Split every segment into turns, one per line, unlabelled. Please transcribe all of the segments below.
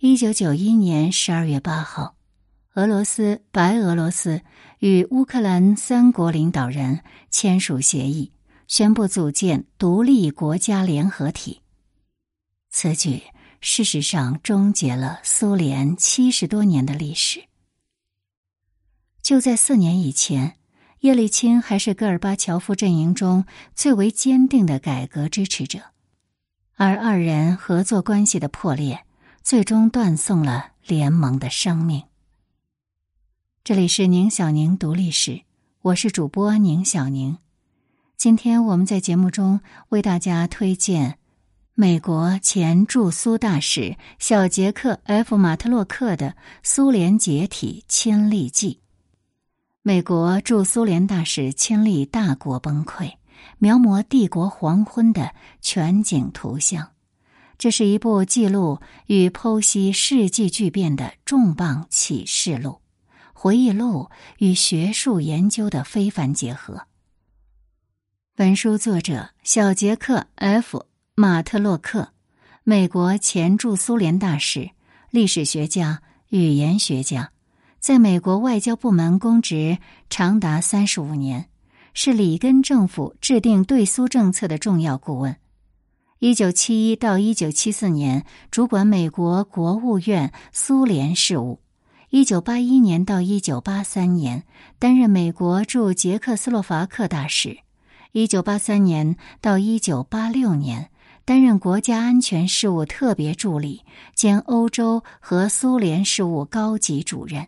一九九一年十二月八号，俄罗斯、白俄罗斯与乌克兰三国领导人签署协议，宣布组建独立国家联合体。此举事实上终结了苏联七十多年的历史。就在四年以前，叶利钦还是戈尔巴乔夫阵营中最为坚定的改革支持者，而二人合作关系的破裂。最终断送了联盟的生命。这里是宁小宁读历史，我是主播宁小宁。今天我们在节目中为大家推荐美国前驻苏大使小杰克 ·F· 马特洛克的《苏联解体亲历记》。美国驻苏联大使亲历大国崩溃，描摹帝国黄昏的全景图像。这是一部记录与剖析世纪巨变的重磅启示录，回忆录与学术研究的非凡结合。本书作者小杰克 ·F· 马特洛克，美国前驻苏联大使、历史学家、语言学家，在美国外交部门公职长达三十五年，是里根政府制定对苏政策的重要顾问。一九七一到一九七四年，主管美国国务院苏联事务；一九八一年到一九八三年，担任美国驻捷克斯洛伐克大使；一九八三年到一九八六年，担任国家安全事务特别助理兼欧洲和苏联事务高级主任；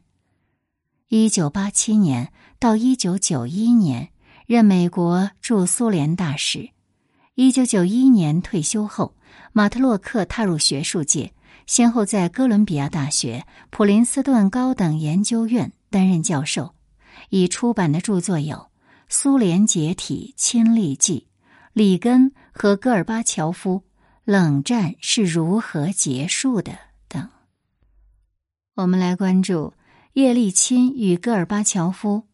一九八七年到一九九一年，任美国驻苏联大使。一九九一年退休后，马特洛克踏入学术界，先后在哥伦比亚大学、普林斯顿高等研究院担任教授。已出版的著作有《苏联解体亲历记》《里根和戈尔巴乔夫：冷战是如何结束的》等。我们来关注叶利钦与戈尔巴乔夫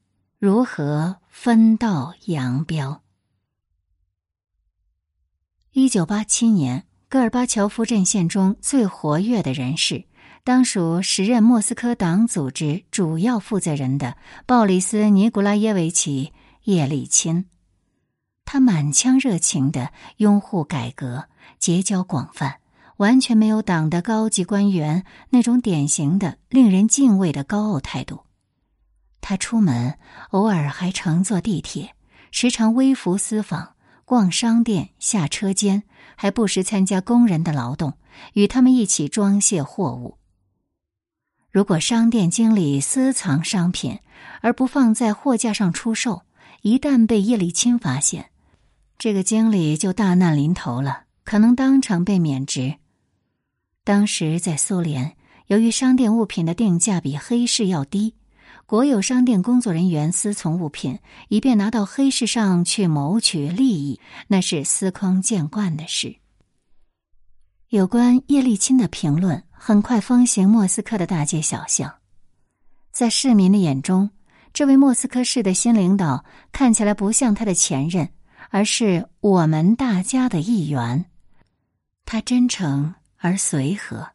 如何分道扬镳。一九八七年，戈尔巴乔夫阵线中最活跃的人士，当属时任莫斯科党组织主要负责人的鲍里斯·尼古拉耶维奇·叶利钦。他满腔热情的拥护改革，结交广泛，完全没有党的高级官员那种典型的令人敬畏的高傲态度。他出门偶尔还乘坐地铁，时常微服私访。逛商店、下车间，还不时参加工人的劳动，与他们一起装卸货物。如果商店经理私藏商品而不放在货架上出售，一旦被叶利钦发现，这个经理就大难临头了，可能当场被免职。当时在苏联，由于商店物品的定价比黑市要低。国有商店工作人员私藏物品，以便拿到黑市上去谋取利益，那是司空见惯的事。有关叶利钦的评论很快风行莫斯科的大街小巷，在市民的眼中，这位莫斯科市的新领导看起来不像他的前任，而是我们大家的一员。他真诚而随和，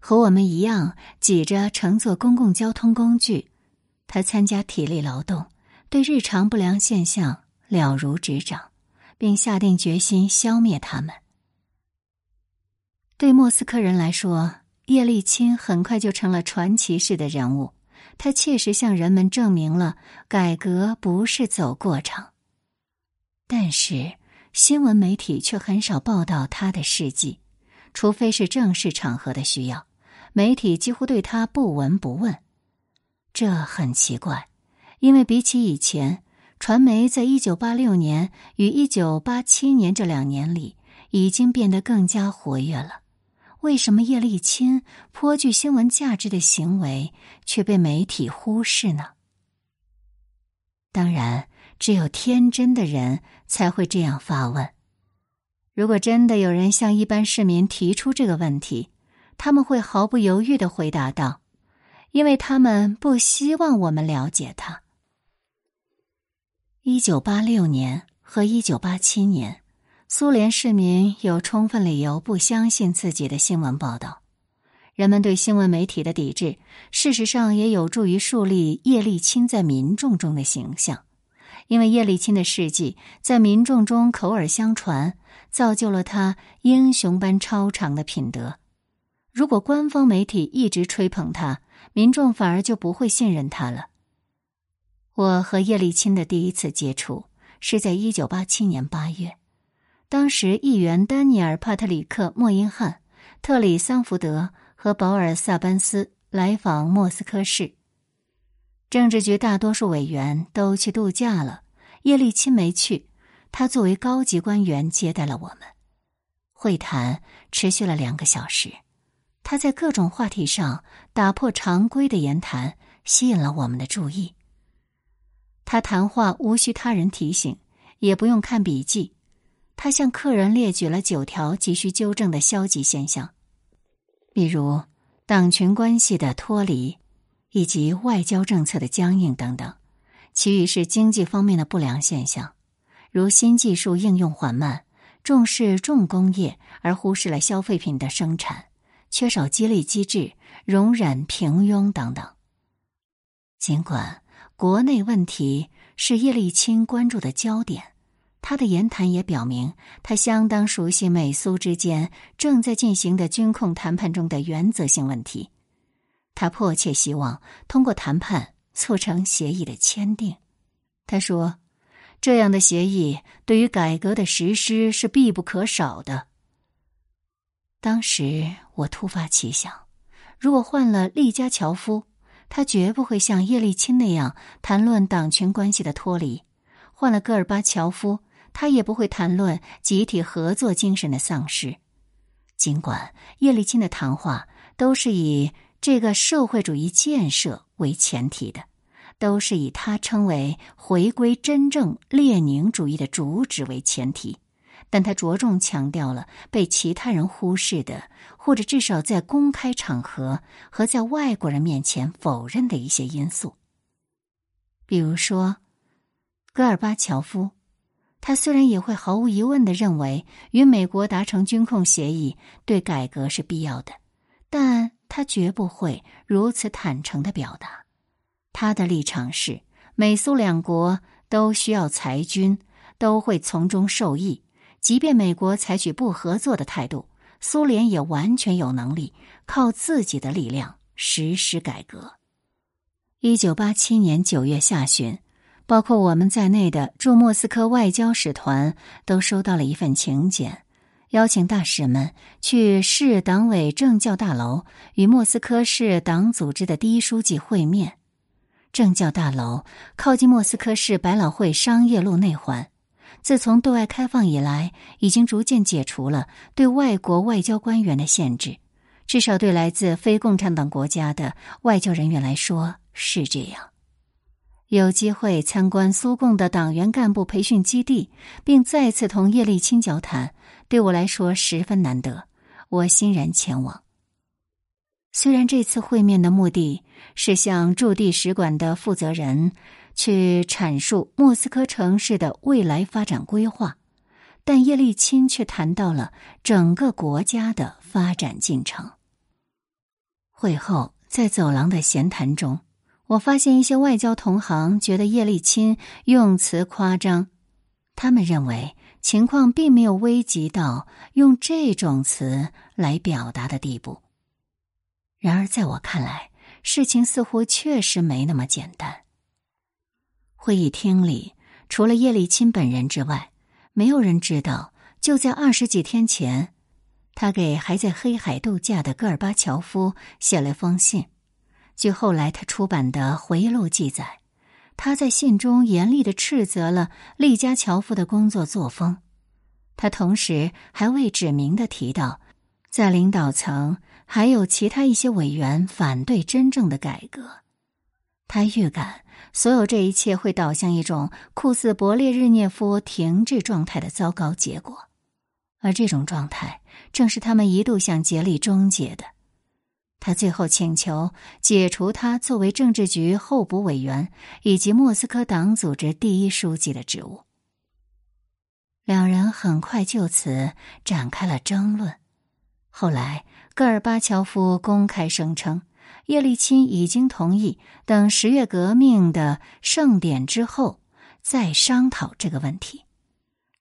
和我们一样挤着乘坐公共交通工具。他参加体力劳动，对日常不良现象了如指掌，并下定决心消灭他们。对莫斯科人来说，叶利钦很快就成了传奇式的人物。他切实向人们证明了改革不是走过场。但是新闻媒体却很少报道他的事迹，除非是正式场合的需要，媒体几乎对他不闻不问。这很奇怪，因为比起以前，传媒在一九八六年与一九八七年这两年里已经变得更加活跃了。为什么叶利钦颇具新闻价值的行为却被媒体忽视呢？当然，只有天真的人才会这样发问。如果真的有人向一般市民提出这个问题，他们会毫不犹豫的回答道。因为他们不希望我们了解他。一九八六年和一九八七年，苏联市民有充分理由不相信自己的新闻报道。人们对新闻媒体的抵制，事实上也有助于树立叶利钦在民众中的形象，因为叶利钦的事迹在民众中口耳相传，造就了他英雄般超常的品德。如果官方媒体一直吹捧他，民众反而就不会信任他了。我和叶利钦的第一次接触是在一九八七年八月，当时议员丹尼尔·帕特里克·莫因汉、特里桑福德。和保尔·萨班斯来访莫斯科市。政治局大多数委员都去度假了，叶利钦没去。他作为高级官员接待了我们。会谈持续了两个小时，他在各种话题上打破常规的言谈，吸引了我们的注意。他谈话无需他人提醒，也不用看笔记。他向客人列举了九条急需纠正的消极现象。比如党群关系的脱离，以及外交政策的僵硬等等；其余是经济方面的不良现象，如新技术应用缓慢、重视重工业而忽视了消费品的生产、缺少激励机制、容忍平庸等等。尽管国内问题是叶利钦关注的焦点。他的言谈也表明，他相当熟悉美苏之间正在进行的军控谈判中的原则性问题。他迫切希望通过谈判促成协议的签订。他说：“这样的协议对于改革的实施是必不可少的。”当时我突发奇想，如果换了利加乔夫，他绝不会像叶利钦那样谈论党群关系的脱离；换了戈尔巴乔夫。他也不会谈论集体合作精神的丧失，尽管叶利钦的谈话都是以这个社会主义建设为前提的，都是以他称为回归真正列宁主义的主旨为前提，但他着重强调了被其他人忽视的，或者至少在公开场合和在外国人面前否认的一些因素，比如说戈尔巴乔夫。他虽然也会毫无疑问的认为与美国达成军控协议对改革是必要的，但他绝不会如此坦诚的表达。他的立场是，美苏两国都需要裁军，都会从中受益。即便美国采取不合作的态度，苏联也完全有能力靠自己的力量实施改革。一九八七年九月下旬。包括我们在内的驻莫斯科外交使团都收到了一份请柬，邀请大使们去市党委政教大楼与莫斯科市党组织的第一书记会面。政教大楼靠近莫斯科市百老汇商业路内环，自从对外开放以来，已经逐渐解除了对外国外交官员的限制，至少对来自非共产党国家的外交人员来说是这样。有机会参观苏共的党员干部培训基地，并再次同叶利钦交谈，对我来说十分难得。我欣然前往。虽然这次会面的目的是向驻地使馆的负责人去阐述莫斯科城市的未来发展规划，但叶利钦却谈到了整个国家的发展进程。会后，在走廊的闲谈中。我发现一些外交同行觉得叶利钦用词夸张，他们认为情况并没有危急到用这种词来表达的地步。然而，在我看来，事情似乎确实没那么简单。会议厅里除了叶利钦本人之外，没有人知道，就在二十几天前，他给还在黑海度假的戈尔巴乔夫写了封信。据后来他出版的回忆录记载，他在信中严厉的斥责了利加乔夫的工作作风。他同时还未指明的提到，在领导层还有其他一些委员反对真正的改革。他预感所有这一切会导向一种酷似勃列日涅夫停滞状态的糟糕结果，而这种状态正是他们一度想竭力终结的。他最后请求解除他作为政治局候补委员以及莫斯科党组织第一书记的职务。两人很快就此展开了争论。后来，戈尔巴乔夫公开声称，叶利钦已经同意等十月革命的盛典之后再商讨这个问题，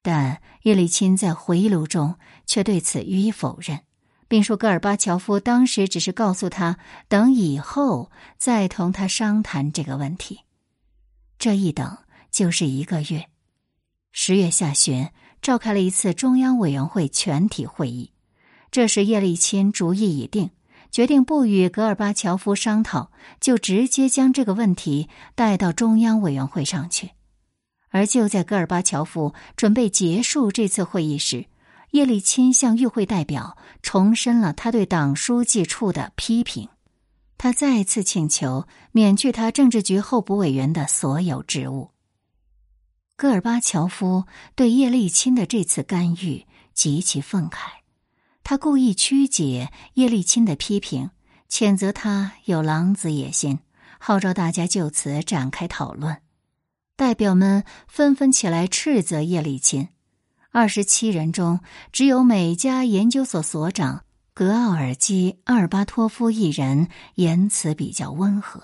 但叶利钦在回忆录中却对此予以否认，并说戈尔巴乔夫当时只是告诉他等以后再同他商谈这个问题。这一等就是一个月。十月下旬，召开了一次中央委员会全体会议。这时，叶利钦主意已定，决定不与戈尔巴乔夫商讨，就直接将这个问题带到中央委员会上去。而就在戈尔巴乔夫准备结束这次会议时，叶利钦向与会代表重申了他对党书记处的批评，他再次请求免去他政治局候补委员的所有职务。戈尔巴乔夫对叶利钦的这次干预极其愤慨。他故意曲解叶利钦的批评，谴责他有狼子野心，号召大家就此展开讨论。代表们纷纷起来斥责叶利钦。二十七人中，只有美加研究所所长格奥尔基·阿尔巴托夫一人言辞比较温和。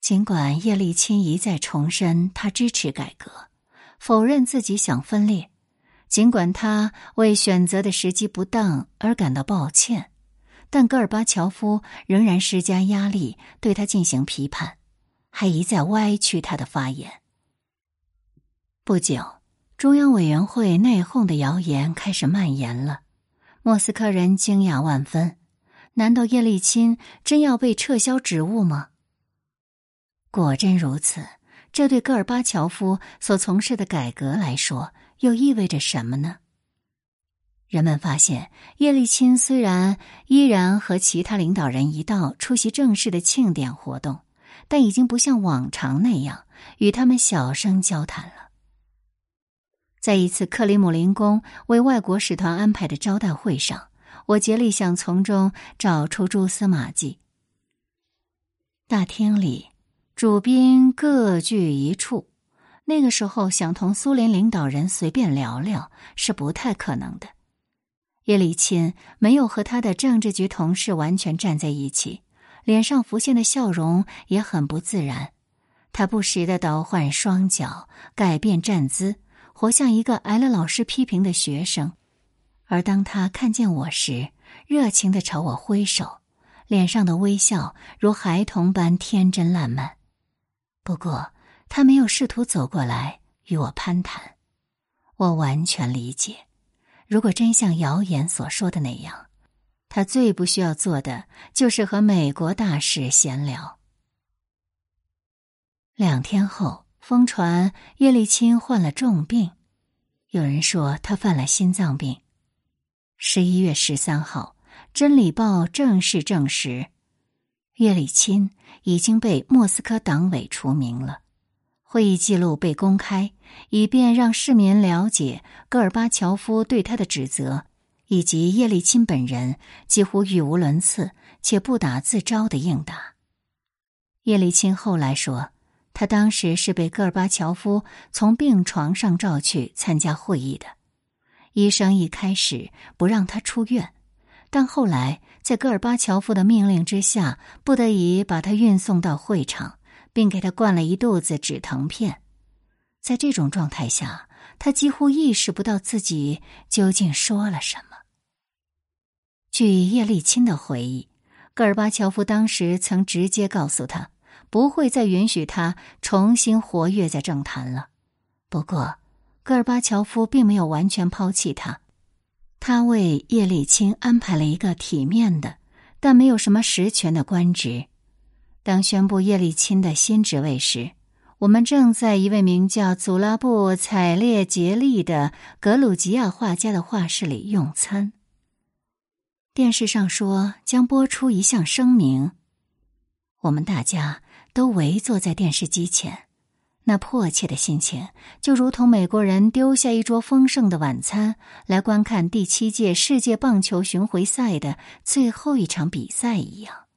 尽管叶利钦一再重申他支持改革，否认自己想分裂。尽管他为选择的时机不当而感到抱歉，但戈尔巴乔夫仍然施加压力，对他进行批判，还一再歪曲他的发言。不久，中央委员会内讧的谣言开始蔓延了，莫斯科人惊讶万分：难道叶利钦真要被撤销职务吗？果真如此，这对戈尔巴乔夫所从事的改革来说。又意味着什么呢？人们发现，叶利钦虽然依然和其他领导人一道出席正式的庆典活动，但已经不像往常那样与他们小声交谈了。在一次克里姆林宫为外国使团安排的招待会上，我竭力想从中找出蛛丝马迹。大厅里，主宾各据一处。那个时候，想同苏联领导人随便聊聊是不太可能的。叶利钦没有和他的政治局同事完全站在一起，脸上浮现的笑容也很不自然。他不时的倒换双脚，改变站姿，活像一个挨了老师批评的学生。而当他看见我时，热情的朝我挥手，脸上的微笑如孩童般天真烂漫。不过。他没有试图走过来与我攀谈，我完全理解。如果真像谣言所说的那样，他最不需要做的就是和美国大使闲聊。两天后，疯传叶利钦患了重病，有人说他犯了心脏病。十一月十三号，《真理报》正式证实，叶利钦已经被莫斯科党委除名了。会议记录被公开，以便让市民了解戈尔巴乔夫对他的指责，以及叶利钦本人几乎语无伦次且不打自招的应答。叶利钦后来说，他当时是被戈尔巴乔夫从病床上召去参加会议的。医生一开始不让他出院，但后来在戈尔巴乔夫的命令之下，不得已把他运送到会场。并给他灌了一肚子止疼片，在这种状态下，他几乎意识不到自己究竟说了什么。据叶利钦的回忆，戈尔巴乔夫当时曾直接告诉他，不会再允许他重新活跃在政坛了。不过，戈尔巴乔夫并没有完全抛弃他，他为叶利钦安排了一个体面的，但没有什么实权的官职。当宣布叶利钦的新职位时，我们正在一位名叫祖拉布采列杰利的格鲁吉亚画家的画室里用餐。电视上说将播出一项声明，我们大家都围坐在电视机前，那迫切的心情就如同美国人丢下一桌丰盛的晚餐来观看第七届世界棒球巡回赛的最后一场比赛一样。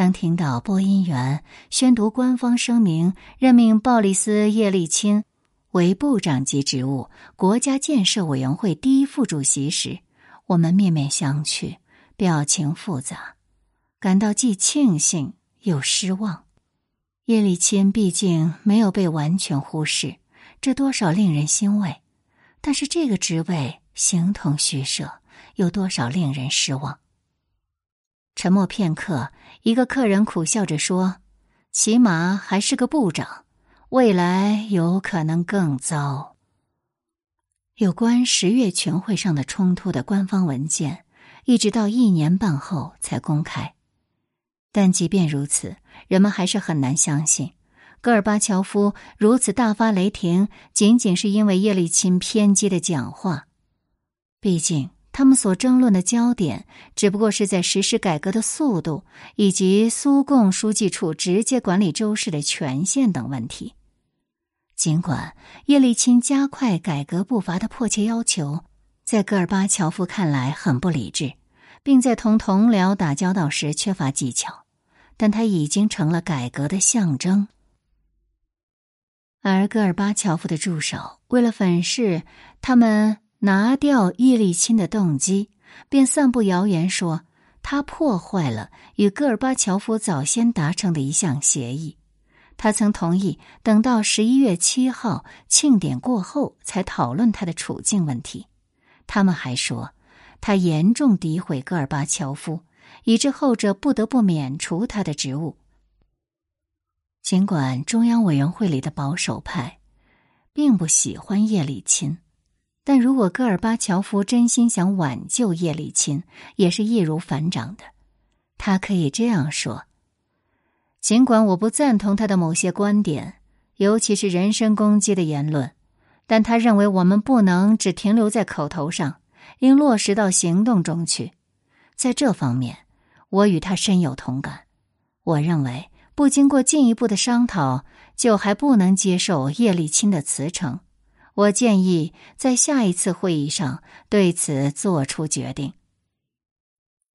当听到播音员宣读官方声明，任命鲍里斯·叶利钦为部长级职务国家建设委员会第一副主席时，我们面面相觑，表情复杂，感到既庆幸又失望。叶利钦毕竟没有被完全忽视，这多少令人欣慰；但是这个职位形同虚设，有多少令人失望？沉默片刻，一个客人苦笑着说：“起码还是个部长，未来有可能更糟。”有关十月全会上的冲突的官方文件，一直到一年半后才公开。但即便如此，人们还是很难相信，戈尔巴乔夫如此大发雷霆，仅仅是因为叶利钦偏激的讲话。毕竟，他们所争论的焦点，只不过是在实施改革的速度，以及苏共书记处直接管理周氏的权限等问题。尽管叶利钦加快改革步伐的迫切要求，在戈尔巴乔夫看来很不理智，并在同同僚打交道时缺乏技巧，但他已经成了改革的象征。而戈尔巴乔夫的助手为了粉饰他们拿掉叶利钦的动机，便散布谣言说他破坏了与戈尔巴乔夫早先达成的一项协议。他曾同意等到十一月七号庆典过后才讨论他的处境问题。他们还说，他严重诋毁戈尔巴乔夫，以致后者不得不免除他的职务。尽管中央委员会里的保守派并不喜欢叶利钦，但如果戈尔巴乔夫真心想挽救叶利钦，也是易如反掌的。他可以这样说。尽管我不赞同他的某些观点，尤其是人身攻击的言论，但他认为我们不能只停留在口头上，应落实到行动中去。在这方面，我与他深有同感。我认为，不经过进一步的商讨，就还不能接受叶利钦的辞呈。我建议在下一次会议上对此作出决定。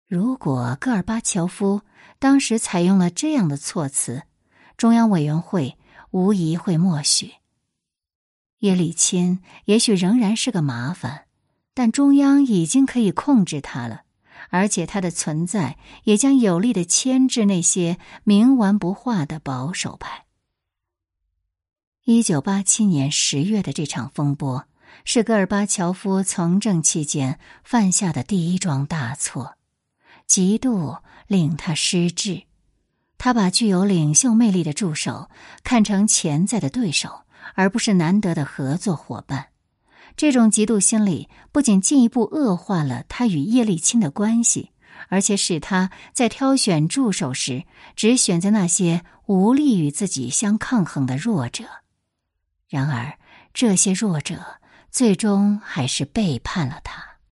如果戈尔巴乔夫当时采用了这样的措辞，中央委员会无疑会默许。叶利钦也许仍然是个麻烦，但中央已经可以控制他了，而且他的存在也将有力的牵制那些冥顽不化的保守派。一九八七年十月的这场风波，是戈尔巴乔夫从政期间犯下的第一桩大错。极度令他失智，他把具有领袖魅力的助手看成潜在的对手，而不是难得的合作伙伴。这种嫉妒心理不仅进一步恶化了他与叶利钦的关系，而且使他在挑选助手时只选择那些无力与自己相抗衡的弱者。然而，这些弱者最终还是背叛了他。